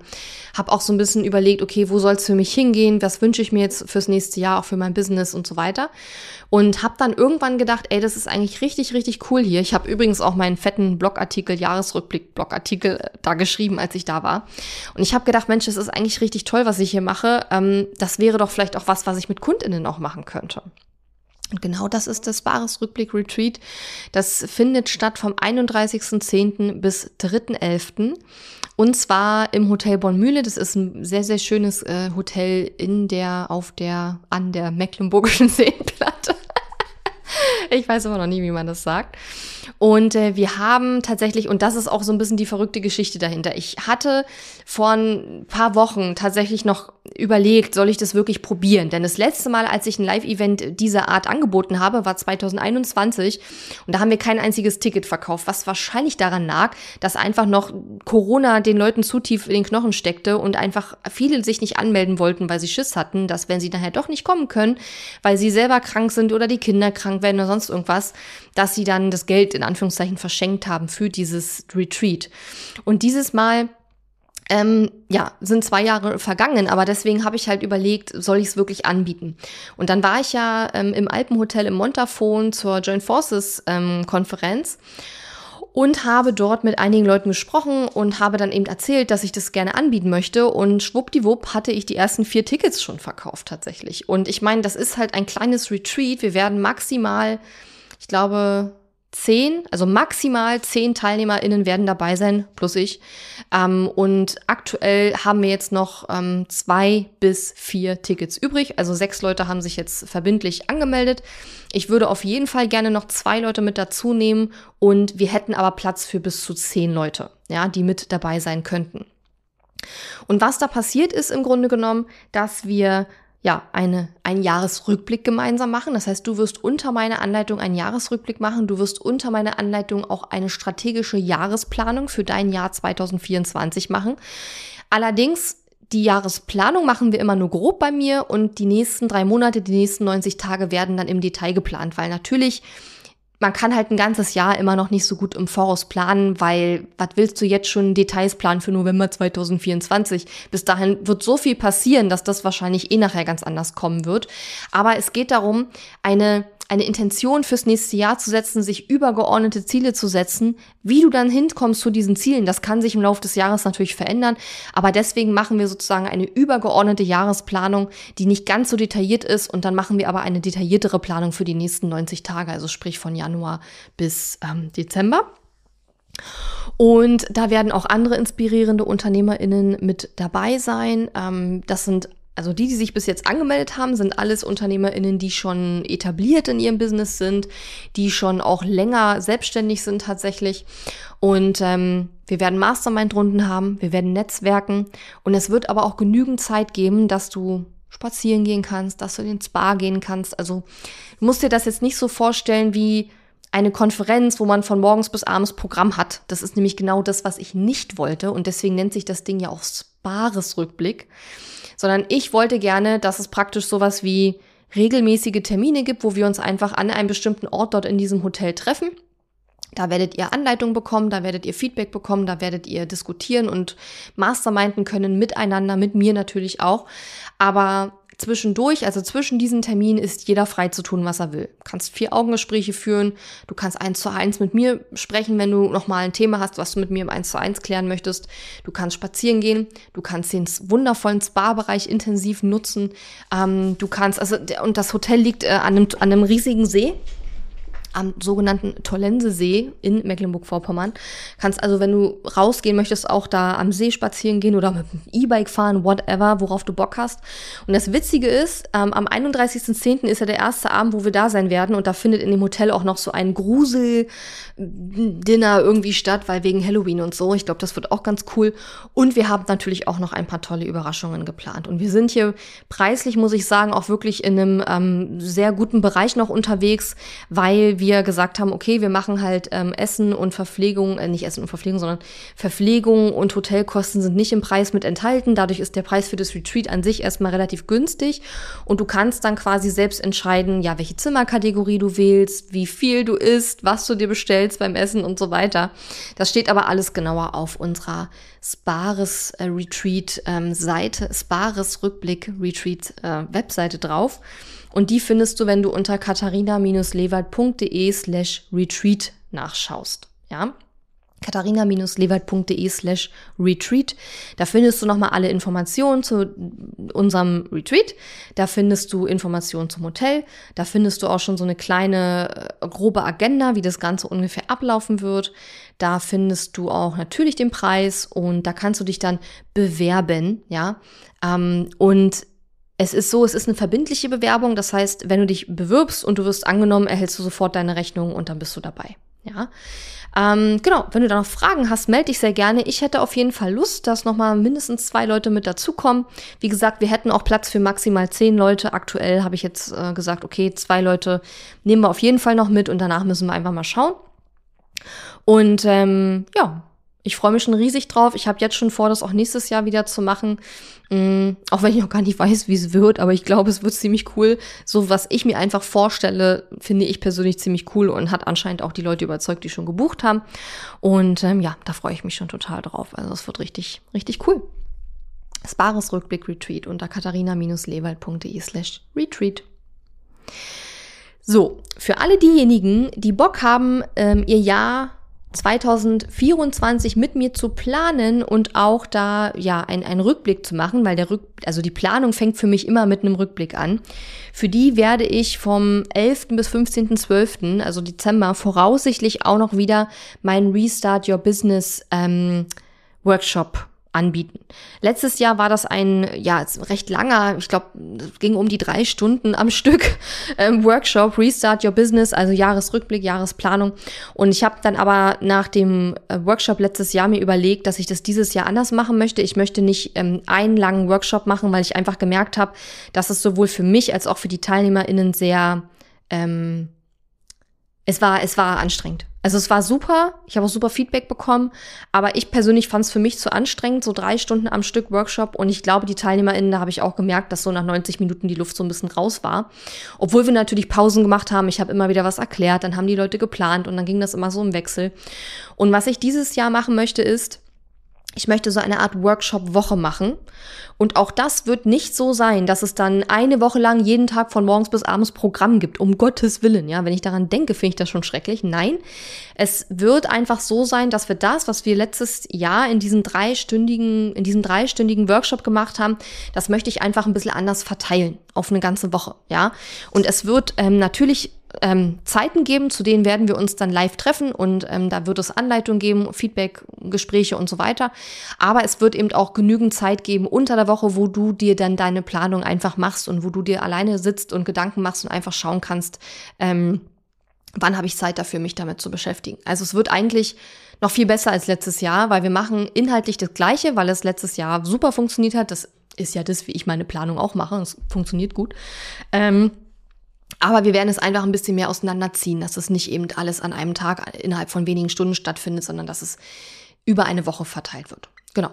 habe auch so ein bisschen überlegt, okay, wo soll es für mich hingehen? Was wünsche ich mir jetzt fürs nächste Jahr, auch für mein Business und so weiter. Und habe dann irgendwann gedacht, ey, das ist eigentlich richtig, richtig cool hier. Ich habe übrigens auch meinen fetten Blogartikel, Jahresrückblick-Blogartikel äh, da geschrieben, als ich da war. Und ich habe gedacht, Mensch, das ist eigentlich richtig toll, was ich hier mache. Ähm, das wäre doch vielleicht auch was, was ich mit KundInnen auch machen könnte. Und genau das ist das Bares-Rückblick Retreat. Das findet statt vom 31.10. bis 3.11. Und zwar im Hotel Bonn-Mühle. Das ist ein sehr, sehr schönes äh, Hotel in der, auf der, an der Mecklenburgischen Seenplatte. ich weiß immer noch nie, wie man das sagt. Und äh, wir haben tatsächlich, und das ist auch so ein bisschen die verrückte Geschichte dahinter. Ich hatte vor ein paar Wochen tatsächlich noch überlegt, soll ich das wirklich probieren? Denn das letzte Mal, als ich ein Live-Event dieser Art angeboten habe, war 2021 und da haben wir kein einziges Ticket verkauft, was wahrscheinlich daran lag, dass einfach noch Corona den Leuten zu tief in den Knochen steckte und einfach viele sich nicht anmelden wollten, weil sie Schiss hatten, dass wenn sie nachher doch nicht kommen können, weil sie selber krank sind oder die Kinder krank werden oder sonst irgendwas, dass sie dann das Geld in Anführungszeichen verschenkt haben für dieses Retreat. Und dieses Mal ähm, ja, sind zwei Jahre vergangen, aber deswegen habe ich halt überlegt, soll ich es wirklich anbieten? Und dann war ich ja ähm, im Alpenhotel im Montafon zur Joint Forces ähm, Konferenz und habe dort mit einigen Leuten gesprochen und habe dann eben erzählt, dass ich das gerne anbieten möchte und schwuppdiwupp hatte ich die ersten vier Tickets schon verkauft tatsächlich. Und ich meine, das ist halt ein kleines Retreat. Wir werden maximal, ich glaube, zehn, also maximal zehn TeilnehmerInnen werden dabei sein, plus ich. Ähm, und aktuell haben wir jetzt noch ähm, zwei bis vier Tickets übrig. Also sechs Leute haben sich jetzt verbindlich angemeldet. Ich würde auf jeden Fall gerne noch zwei Leute mit dazu nehmen und wir hätten aber Platz für bis zu zehn Leute, ja, die mit dabei sein könnten. Und was da passiert ist im Grunde genommen, dass wir ja, eine, einen Jahresrückblick gemeinsam machen. Das heißt, du wirst unter meiner Anleitung einen Jahresrückblick machen. Du wirst unter meiner Anleitung auch eine strategische Jahresplanung für dein Jahr 2024 machen. Allerdings die Jahresplanung machen wir immer nur grob bei mir und die nächsten drei Monate, die nächsten 90 Tage werden dann im Detail geplant, weil natürlich man kann halt ein ganzes Jahr immer noch nicht so gut im Voraus planen, weil was willst du jetzt schon Details planen für November 2024? Bis dahin wird so viel passieren, dass das wahrscheinlich eh nachher ganz anders kommen wird. Aber es geht darum, eine eine Intention fürs nächste Jahr zu setzen, sich übergeordnete Ziele zu setzen. Wie du dann hinkommst zu diesen Zielen, das kann sich im Laufe des Jahres natürlich verändern. Aber deswegen machen wir sozusagen eine übergeordnete Jahresplanung, die nicht ganz so detailliert ist. Und dann machen wir aber eine detailliertere Planung für die nächsten 90 Tage, also sprich von Januar bis ähm, Dezember. Und da werden auch andere inspirierende UnternehmerInnen mit dabei sein. Ähm, das sind also die, die sich bis jetzt angemeldet haben, sind alles UnternehmerInnen, die schon etabliert in ihrem Business sind, die schon auch länger selbstständig sind tatsächlich. Und ähm, wir werden Mastermind-Runden haben, wir werden Netzwerken und es wird aber auch genügend Zeit geben, dass du spazieren gehen kannst, dass du in den Spa gehen kannst. Also du musst dir das jetzt nicht so vorstellen wie eine Konferenz, wo man von morgens bis abends Programm hat. Das ist nämlich genau das, was ich nicht wollte und deswegen nennt sich das Ding ja auch Spares-Rückblick sondern ich wollte gerne, dass es praktisch sowas wie regelmäßige Termine gibt, wo wir uns einfach an einem bestimmten Ort dort in diesem Hotel treffen. Da werdet ihr Anleitung bekommen, da werdet ihr Feedback bekommen, da werdet ihr diskutieren und masterminden können miteinander, mit mir natürlich auch. Aber zwischendurch, also zwischen diesen Terminen, ist jeder frei zu tun, was er will. Du kannst vier Augengespräche führen, du kannst eins zu eins mit mir sprechen, wenn du nochmal ein Thema hast, was du mit mir im eins zu eins klären möchtest. Du kannst spazieren gehen, du kannst den wundervollen Spa-Bereich intensiv nutzen. Ähm, du kannst, also, und das Hotel liegt äh, an, einem, an einem riesigen See am sogenannten Tollensesee in Mecklenburg-Vorpommern. Kannst also, wenn du rausgehen möchtest, auch da am See spazieren gehen oder mit dem E-Bike fahren, whatever, worauf du Bock hast. Und das Witzige ist, ähm, am 31.10. ist ja der erste Abend, wo wir da sein werden und da findet in dem Hotel auch noch so ein Grusel-Dinner irgendwie statt, weil wegen Halloween und so. Ich glaube, das wird auch ganz cool. Und wir haben natürlich auch noch ein paar tolle Überraschungen geplant. Und wir sind hier preislich, muss ich sagen, auch wirklich in einem ähm, sehr guten Bereich noch unterwegs, weil wir gesagt haben, okay, wir machen halt ähm, Essen und Verpflegung, äh, nicht Essen und Verpflegung, sondern Verpflegung und Hotelkosten sind nicht im Preis mit enthalten. Dadurch ist der Preis für das Retreat an sich erstmal relativ günstig und du kannst dann quasi selbst entscheiden, ja, welche Zimmerkategorie du wählst, wie viel du isst, was du dir bestellst beim Essen und so weiter. Das steht aber alles genauer auf unserer Spares äh, Retreat ähm, Seite, Spares Rückblick Retreat äh, Webseite drauf. Und die findest du, wenn du unter katharina-lewald.de slash retreat nachschaust. Ja? katharina-lewald.de slash retreat. Da findest du nochmal alle Informationen zu unserem Retreat. Da findest du Informationen zum Hotel. Da findest du auch schon so eine kleine äh, grobe Agenda, wie das Ganze ungefähr ablaufen wird. Da findest du auch natürlich den Preis und da kannst du dich dann bewerben, ja. Ähm, und es ist so, es ist eine verbindliche Bewerbung. Das heißt, wenn du dich bewirbst und du wirst angenommen, erhältst du sofort deine Rechnung und dann bist du dabei. Ja. Ähm, genau, wenn du da noch Fragen hast, melde dich sehr gerne. Ich hätte auf jeden Fall Lust, dass nochmal mindestens zwei Leute mit dazukommen. Wie gesagt, wir hätten auch Platz für maximal zehn Leute. Aktuell habe ich jetzt äh, gesagt, okay, zwei Leute nehmen wir auf jeden Fall noch mit und danach müssen wir einfach mal schauen. Und ähm, ja, ich freue mich schon riesig drauf. Ich habe jetzt schon vor, das auch nächstes Jahr wieder zu machen. Mhm, auch wenn ich noch gar nicht weiß, wie es wird, aber ich glaube, es wird ziemlich cool. So, was ich mir einfach vorstelle, finde ich persönlich ziemlich cool und hat anscheinend auch die Leute überzeugt, die schon gebucht haben. Und ähm, ja, da freue ich mich schon total drauf. Also es wird richtig, richtig cool. Spares Rückblick Retreat unter katharina-lewald.de slash retreat. So, für alle diejenigen, die Bock haben, ähm, ihr Jahr 2024 mit mir zu planen und auch da ja ein, einen Rückblick zu machen, weil der Rück, also die Planung fängt für mich immer mit einem Rückblick an. Für die werde ich vom 11. bis 15.12., also Dezember, voraussichtlich auch noch wieder meinen Restart Your Business ähm, Workshop anbieten. Letztes Jahr war das ein ja recht langer, ich glaube, ging um die drei Stunden am Stück ähm, Workshop Restart Your Business, also Jahresrückblick, Jahresplanung. Und ich habe dann aber nach dem äh, Workshop letztes Jahr mir überlegt, dass ich das dieses Jahr anders machen möchte. Ich möchte nicht ähm, einen langen Workshop machen, weil ich einfach gemerkt habe, dass es sowohl für mich als auch für die TeilnehmerInnen sehr ähm, es war, es war anstrengend. Also es war super, ich habe auch super Feedback bekommen, aber ich persönlich fand es für mich zu anstrengend, so drei Stunden am Stück Workshop und ich glaube, die TeilnehmerInnen, da habe ich auch gemerkt, dass so nach 90 Minuten die Luft so ein bisschen raus war. Obwohl wir natürlich Pausen gemacht haben, ich habe immer wieder was erklärt, dann haben die Leute geplant und dann ging das immer so im Wechsel. Und was ich dieses Jahr machen möchte, ist, ich möchte so eine Art Workshop-Woche machen. Und auch das wird nicht so sein, dass es dann eine Woche lang jeden Tag von morgens bis abends Programm gibt. Um Gottes Willen. Ja, wenn ich daran denke, finde ich das schon schrecklich. Nein, es wird einfach so sein, dass wir das, was wir letztes Jahr in diesem dreistündigen, in diesem dreistündigen Workshop gemacht haben, das möchte ich einfach ein bisschen anders verteilen auf eine ganze Woche. Ja, und es wird ähm, natürlich ähm, Zeiten geben, zu denen werden wir uns dann live treffen und ähm, da wird es Anleitungen geben, Feedback, Gespräche und so weiter. Aber es wird eben auch genügend Zeit geben unter der Woche, wo du dir dann deine Planung einfach machst und wo du dir alleine sitzt und Gedanken machst und einfach schauen kannst, ähm, wann habe ich Zeit dafür, mich damit zu beschäftigen. Also es wird eigentlich noch viel besser als letztes Jahr, weil wir machen inhaltlich das Gleiche, weil es letztes Jahr super funktioniert hat. Das ist ja das, wie ich meine Planung auch mache. Es funktioniert gut. Ähm, aber wir werden es einfach ein bisschen mehr auseinanderziehen, dass es nicht eben alles an einem Tag innerhalb von wenigen Stunden stattfindet, sondern dass es über eine Woche verteilt wird. Genau.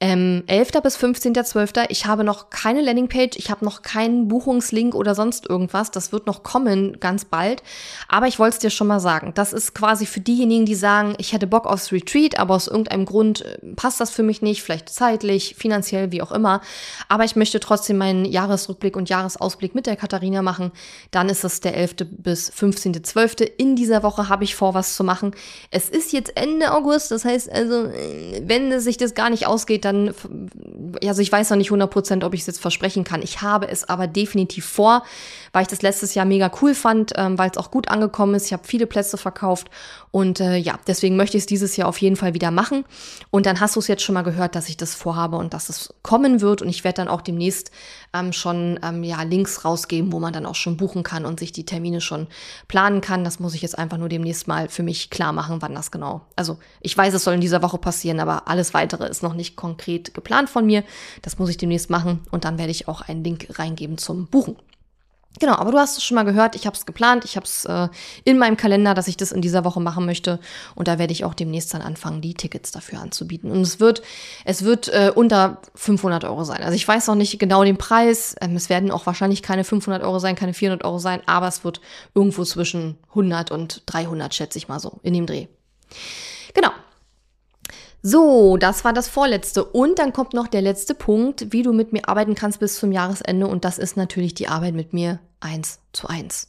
Ähm, 11. bis 15.12. Ich habe noch keine Landingpage, ich habe noch keinen Buchungslink oder sonst irgendwas. Das wird noch kommen ganz bald. Aber ich wollte es dir schon mal sagen. Das ist quasi für diejenigen, die sagen, ich hätte Bock aufs Retreat, aber aus irgendeinem Grund äh, passt das für mich nicht, vielleicht zeitlich, finanziell, wie auch immer. Aber ich möchte trotzdem meinen Jahresrückblick und Jahresausblick mit der Katharina machen. Dann ist es der 11. bis 15.12. In dieser Woche habe ich vor, was zu machen. Es ist jetzt Ende August, das heißt also, äh, wenn sich das gar nicht ausgeht, dann, also ich weiß noch nicht 100% ob ich es jetzt versprechen kann. Ich habe es aber definitiv vor, weil ich das letztes Jahr mega cool fand, ähm, weil es auch gut angekommen ist. Ich habe viele Plätze verkauft und äh, ja, deswegen möchte ich es dieses Jahr auf jeden Fall wieder machen. Und dann hast du es jetzt schon mal gehört, dass ich das vorhabe und dass es kommen wird. Und ich werde dann auch demnächst ähm, schon ähm, ja, Links rausgeben, wo man dann auch schon buchen kann und sich die Termine schon planen kann. Das muss ich jetzt einfach nur demnächst mal für mich klar machen, wann das genau. Also ich weiß, es soll in dieser Woche passieren, aber alles weitere ist noch nicht konkret geplant von mir. Das muss ich demnächst machen und dann werde ich auch einen Link reingeben zum Buchen. Genau, aber du hast es schon mal gehört, ich habe es geplant, ich habe es äh, in meinem Kalender, dass ich das in dieser Woche machen möchte und da werde ich auch demnächst dann anfangen, die Tickets dafür anzubieten. Und es wird, es wird äh, unter 500 Euro sein. Also ich weiß noch nicht genau den Preis, ähm, es werden auch wahrscheinlich keine 500 Euro sein, keine 400 Euro sein, aber es wird irgendwo zwischen 100 und 300, schätze ich mal so, in dem Dreh. Genau, so, das war das vorletzte. Und dann kommt noch der letzte Punkt, wie du mit mir arbeiten kannst bis zum Jahresende. Und das ist natürlich die Arbeit mit mir eins zu eins.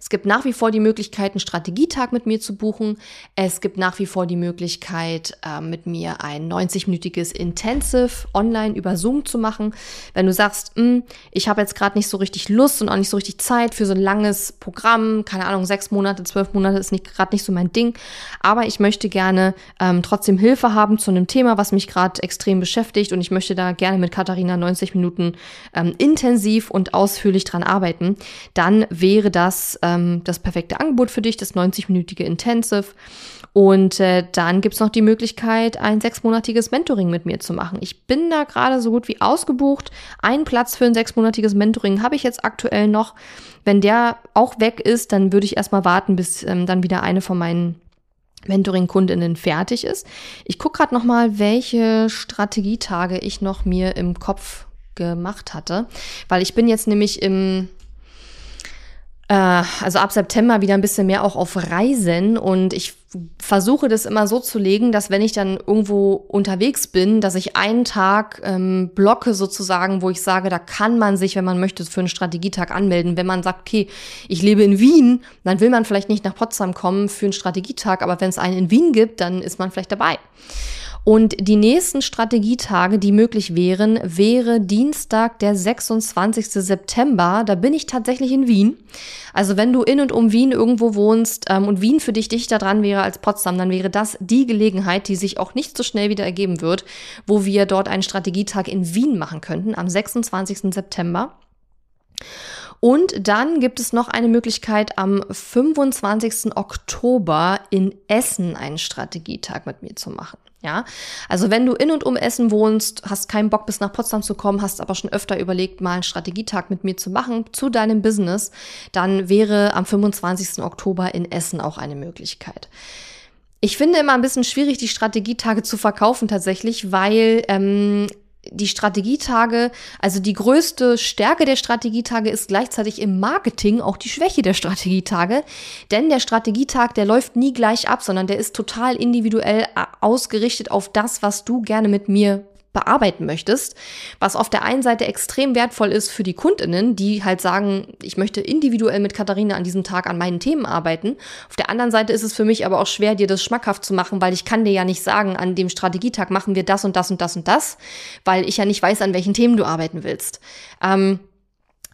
Es gibt nach wie vor die Möglichkeit, einen Strategietag mit mir zu buchen. Es gibt nach wie vor die Möglichkeit, äh, mit mir ein 90-minütiges Intensive online über Zoom zu machen. Wenn du sagst, hm, ich habe jetzt gerade nicht so richtig Lust und auch nicht so richtig Zeit für so ein langes Programm, keine Ahnung, sechs Monate, zwölf Monate ist nicht gerade nicht so mein Ding, aber ich möchte gerne ähm, trotzdem Hilfe haben zu einem Thema, was mich gerade extrem beschäftigt und ich möchte da gerne mit Katharina 90 Minuten ähm, intensiv und ausführlich dran arbeiten, dann wäre das äh, ähm, das perfekte Angebot für dich, das 90-minütige Intensive. Und äh, dann gibt's noch die Möglichkeit, ein sechsmonatiges Mentoring mit mir zu machen. Ich bin da gerade so gut wie ausgebucht. Einen Platz für ein sechsmonatiges Mentoring habe ich jetzt aktuell noch. Wenn der auch weg ist, dann würde ich erstmal warten, bis ähm, dann wieder eine von meinen Mentoring-Kundinnen fertig ist. Ich gucke gerade noch mal, welche Strategietage ich noch mir im Kopf gemacht hatte, weil ich bin jetzt nämlich im also ab September wieder ein bisschen mehr auch auf Reisen und ich versuche das immer so zu legen, dass wenn ich dann irgendwo unterwegs bin, dass ich einen Tag ähm, blocke sozusagen, wo ich sage, da kann man sich, wenn man möchte, für einen Strategietag anmelden. Wenn man sagt, okay, ich lebe in Wien, dann will man vielleicht nicht nach Potsdam kommen für einen Strategietag, aber wenn es einen in Wien gibt, dann ist man vielleicht dabei. Und die nächsten Strategietage, die möglich wären, wäre Dienstag, der 26. September. Da bin ich tatsächlich in Wien. Also wenn du in und um Wien irgendwo wohnst ähm, und Wien für dich dichter dran wäre als Potsdam, dann wäre das die Gelegenheit, die sich auch nicht so schnell wieder ergeben wird, wo wir dort einen Strategietag in Wien machen könnten am 26. September. Und dann gibt es noch eine Möglichkeit, am 25. Oktober in Essen einen Strategietag mit mir zu machen. Ja, also wenn du in und um Essen wohnst, hast keinen Bock bis nach Potsdam zu kommen, hast aber schon öfter überlegt, mal einen Strategietag mit mir zu machen zu deinem Business, dann wäre am 25. Oktober in Essen auch eine Möglichkeit. Ich finde immer ein bisschen schwierig, die Strategietage zu verkaufen tatsächlich, weil ähm, die Strategietage, also die größte Stärke der Strategietage ist gleichzeitig im Marketing auch die Schwäche der Strategietage. Denn der Strategietag, der läuft nie gleich ab, sondern der ist total individuell äh, ausgerichtet auf das, was du gerne mit mir bearbeiten möchtest, was auf der einen Seite extrem wertvoll ist für die Kundinnen, die halt sagen, ich möchte individuell mit Katharina an diesem Tag an meinen Themen arbeiten. Auf der anderen Seite ist es für mich aber auch schwer, dir das schmackhaft zu machen, weil ich kann dir ja nicht sagen, an dem Strategietag machen wir das und das und das und das, weil ich ja nicht weiß, an welchen Themen du arbeiten willst. Ähm,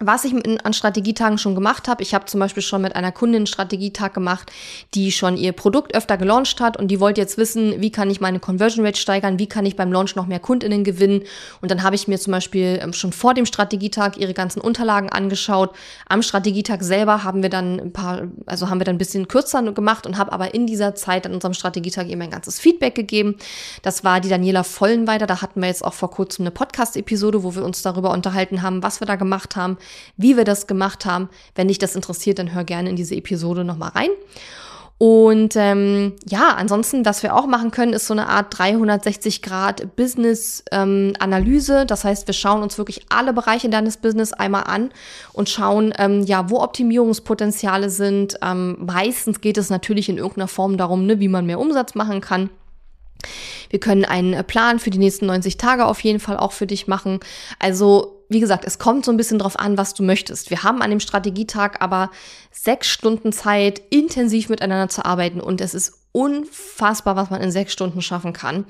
was ich an Strategietagen schon gemacht habe, ich habe zum Beispiel schon mit einer Kundin einen Strategietag gemacht, die schon ihr Produkt öfter gelauncht hat und die wollte jetzt wissen, wie kann ich meine Conversion Rate steigern, wie kann ich beim Launch noch mehr Kundinnen gewinnen. Und dann habe ich mir zum Beispiel ähm, schon vor dem Strategietag ihre ganzen Unterlagen angeschaut. Am Strategietag selber haben wir dann ein paar, also haben wir dann ein bisschen kürzer gemacht und habe aber in dieser Zeit an unserem Strategietag eben ein ganzes Feedback gegeben. Das war die Daniela Vollenweider. Da hatten wir jetzt auch vor kurzem eine Podcast-Episode, wo wir uns darüber unterhalten haben, was wir da gemacht haben wie wir das gemacht haben. Wenn dich das interessiert, dann hör gerne in diese Episode nochmal rein. Und ähm, ja, ansonsten, was wir auch machen können, ist so eine Art 360 Grad Business-Analyse. Ähm, das heißt, wir schauen uns wirklich alle Bereiche deines Business einmal an und schauen, ähm, ja, wo Optimierungspotenziale sind. Ähm, meistens geht es natürlich in irgendeiner Form darum, ne, wie man mehr Umsatz machen kann. Wir können einen Plan für die nächsten 90 Tage auf jeden Fall auch für dich machen. Also wie gesagt, es kommt so ein bisschen drauf an, was du möchtest. Wir haben an dem Strategietag aber sechs Stunden Zeit, intensiv miteinander zu arbeiten und es ist unfassbar, was man in sechs Stunden schaffen kann.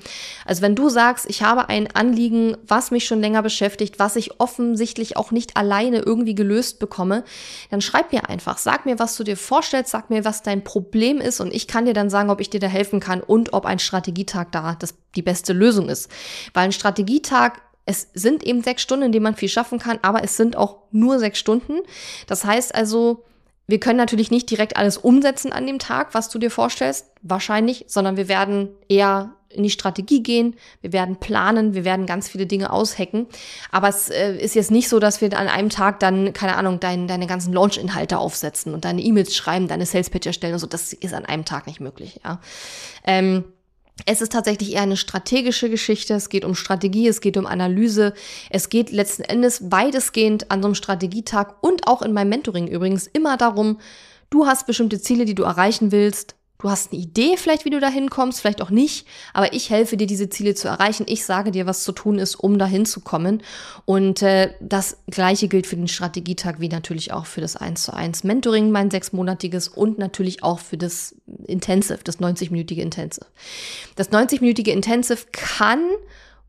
Also wenn du sagst, ich habe ein Anliegen, was mich schon länger beschäftigt, was ich offensichtlich auch nicht alleine irgendwie gelöst bekomme, dann schreib mir einfach, sag mir, was du dir vorstellst, sag mir, was dein Problem ist und ich kann dir dann sagen, ob ich dir da helfen kann und ob ein Strategietag da das die beste Lösung ist. Weil ein Strategietag es sind eben sechs Stunden, in denen man viel schaffen kann, aber es sind auch nur sechs Stunden. Das heißt also, wir können natürlich nicht direkt alles umsetzen an dem Tag, was du dir vorstellst, wahrscheinlich, sondern wir werden eher in die Strategie gehen, wir werden planen, wir werden ganz viele Dinge aushacken. Aber es äh, ist jetzt nicht so, dass wir an einem Tag dann, keine Ahnung, dein, deine ganzen Launch-Inhalte aufsetzen und deine E-Mails schreiben, deine Sales-Pitch erstellen und so. Das ist an einem Tag nicht möglich, ja. Ähm, es ist tatsächlich eher eine strategische Geschichte. Es geht um Strategie, es geht um Analyse. Es geht letzten Endes weitestgehend an so einem Strategietag und auch in meinem Mentoring übrigens immer darum, du hast bestimmte Ziele, die du erreichen willst. Du hast eine Idee vielleicht, wie du da hinkommst, vielleicht auch nicht, aber ich helfe dir, diese Ziele zu erreichen. Ich sage dir, was zu tun ist, um da hinzukommen. Und äh, das gleiche gilt für den Strategietag wie natürlich auch für das 1 zu 1 Mentoring, mein sechsmonatiges und natürlich auch für das Intensive, das 90-minütige Intensive. Das 90-minütige Intensive kann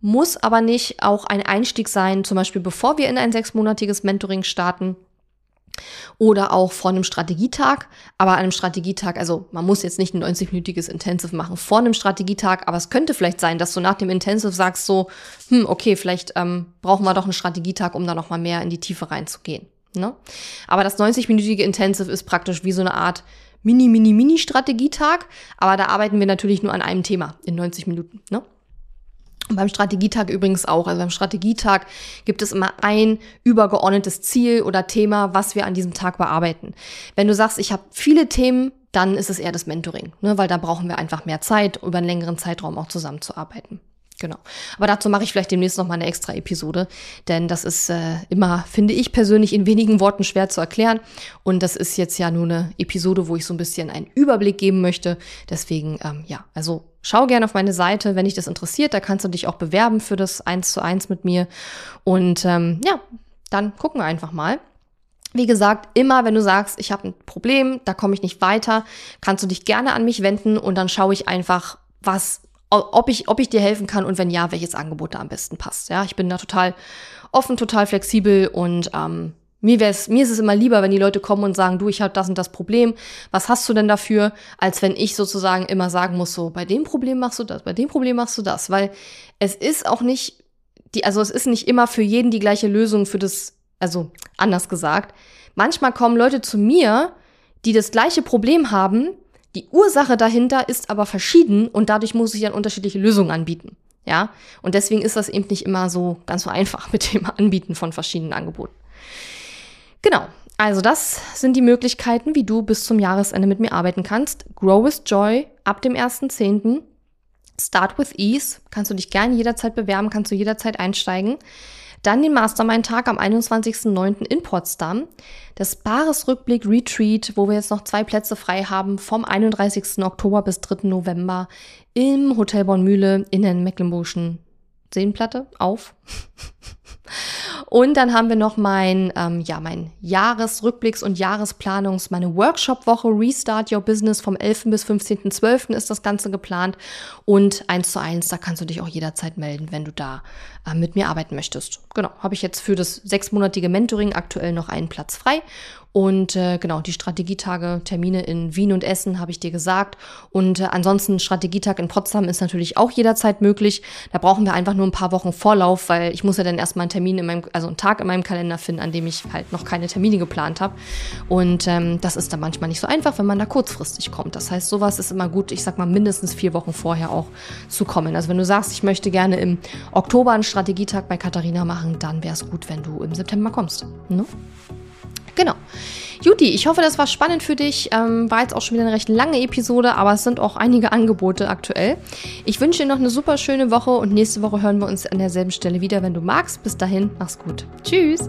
muss aber nicht auch ein Einstieg sein, zum Beispiel bevor wir in ein sechsmonatiges Mentoring starten oder auch vor einem Strategietag. Aber an einem Strategietag, also man muss jetzt nicht ein 90-minütiges Intensive machen vor einem Strategietag, aber es könnte vielleicht sein, dass du nach dem Intensive sagst so, hm, okay, vielleicht ähm, brauchen wir doch einen Strategietag, um da noch mal mehr in die Tiefe reinzugehen. Ne? Aber das 90-minütige Intensive ist praktisch wie so eine Art Mini, Mini, Mini-Strategietag, aber da arbeiten wir natürlich nur an einem Thema in 90 Minuten. Ne? Beim Strategietag übrigens auch. Also beim Strategietag gibt es immer ein übergeordnetes Ziel oder Thema, was wir an diesem Tag bearbeiten. Wenn du sagst, ich habe viele Themen, dann ist es eher das Mentoring, ne? weil da brauchen wir einfach mehr Zeit, über einen längeren Zeitraum auch zusammenzuarbeiten. Genau. Aber dazu mache ich vielleicht demnächst noch mal eine extra Episode, denn das ist äh, immer, finde ich persönlich, in wenigen Worten schwer zu erklären. Und das ist jetzt ja nur eine Episode, wo ich so ein bisschen einen Überblick geben möchte. Deswegen, ähm, ja, also schau gerne auf meine Seite, wenn dich das interessiert. Da kannst du dich auch bewerben für das Eins zu eins mit mir. Und ähm, ja, dann gucken wir einfach mal. Wie gesagt, immer wenn du sagst, ich habe ein Problem, da komme ich nicht weiter, kannst du dich gerne an mich wenden und dann schaue ich einfach, was ob ich, ob ich dir helfen kann und wenn ja, welches Angebot da am besten passt. Ja, ich bin da total offen, total flexibel und ähm, mir, wär's, mir ist es immer lieber, wenn die Leute kommen und sagen, du, ich habe das und das Problem, was hast du denn dafür, als wenn ich sozusagen immer sagen muss, so, bei dem Problem machst du das, bei dem Problem machst du das, weil es ist auch nicht, die, also es ist nicht immer für jeden die gleiche Lösung für das, also anders gesagt. Manchmal kommen Leute zu mir, die das gleiche Problem haben, die Ursache dahinter ist aber verschieden und dadurch muss ich dann unterschiedliche Lösungen anbieten. Ja, und deswegen ist das eben nicht immer so ganz so einfach mit dem Anbieten von verschiedenen Angeboten. Genau. Also das sind die Möglichkeiten, wie du bis zum Jahresende mit mir arbeiten kannst. Grow with Joy ab dem 1.10. Start with Ease. Kannst du dich gerne jederzeit bewerben, kannst du jederzeit einsteigen. Dann den Mastermind-Tag am 21.09. in Potsdam. Das Baaresrückblick Retreat, wo wir jetzt noch zwei Plätze frei haben, vom 31. Oktober bis 3. November im Hotel Bornmühle in der Mecklenburgischen Seenplatte auf. Und dann haben wir noch mein, ähm, ja, mein Jahresrückblicks- und Jahresplanungs-, meine Workshop-Woche Restart Your Business vom 11. bis 15.12. ist das Ganze geplant. Und eins zu eins, da kannst du dich auch jederzeit melden, wenn du da äh, mit mir arbeiten möchtest. Genau, habe ich jetzt für das sechsmonatige Mentoring aktuell noch einen Platz frei. Und äh, genau, die Strategietage, Termine in Wien und Essen habe ich dir gesagt. Und äh, ansonsten Strategietag in Potsdam ist natürlich auch jederzeit möglich. Da brauchen wir einfach nur ein paar Wochen Vorlauf, weil ich muss ja dann erstmal einen Termin in meinem, also einen Tag in meinem Kalender finden, an dem ich halt noch keine Termine geplant habe. Und ähm, das ist dann manchmal nicht so einfach, wenn man da kurzfristig kommt. Das heißt, sowas ist immer gut, ich sag mal, mindestens vier Wochen vorher auch zu kommen. Also wenn du sagst, ich möchte gerne im Oktober einen Strategietag bei Katharina machen, dann wäre es gut, wenn du im September kommst. Ne? Genau. Juti, ich hoffe, das war spannend für dich. Ähm, war jetzt auch schon wieder eine recht lange Episode, aber es sind auch einige Angebote aktuell. Ich wünsche dir noch eine super schöne Woche und nächste Woche hören wir uns an derselben Stelle wieder, wenn du magst. Bis dahin, mach's gut. Tschüss.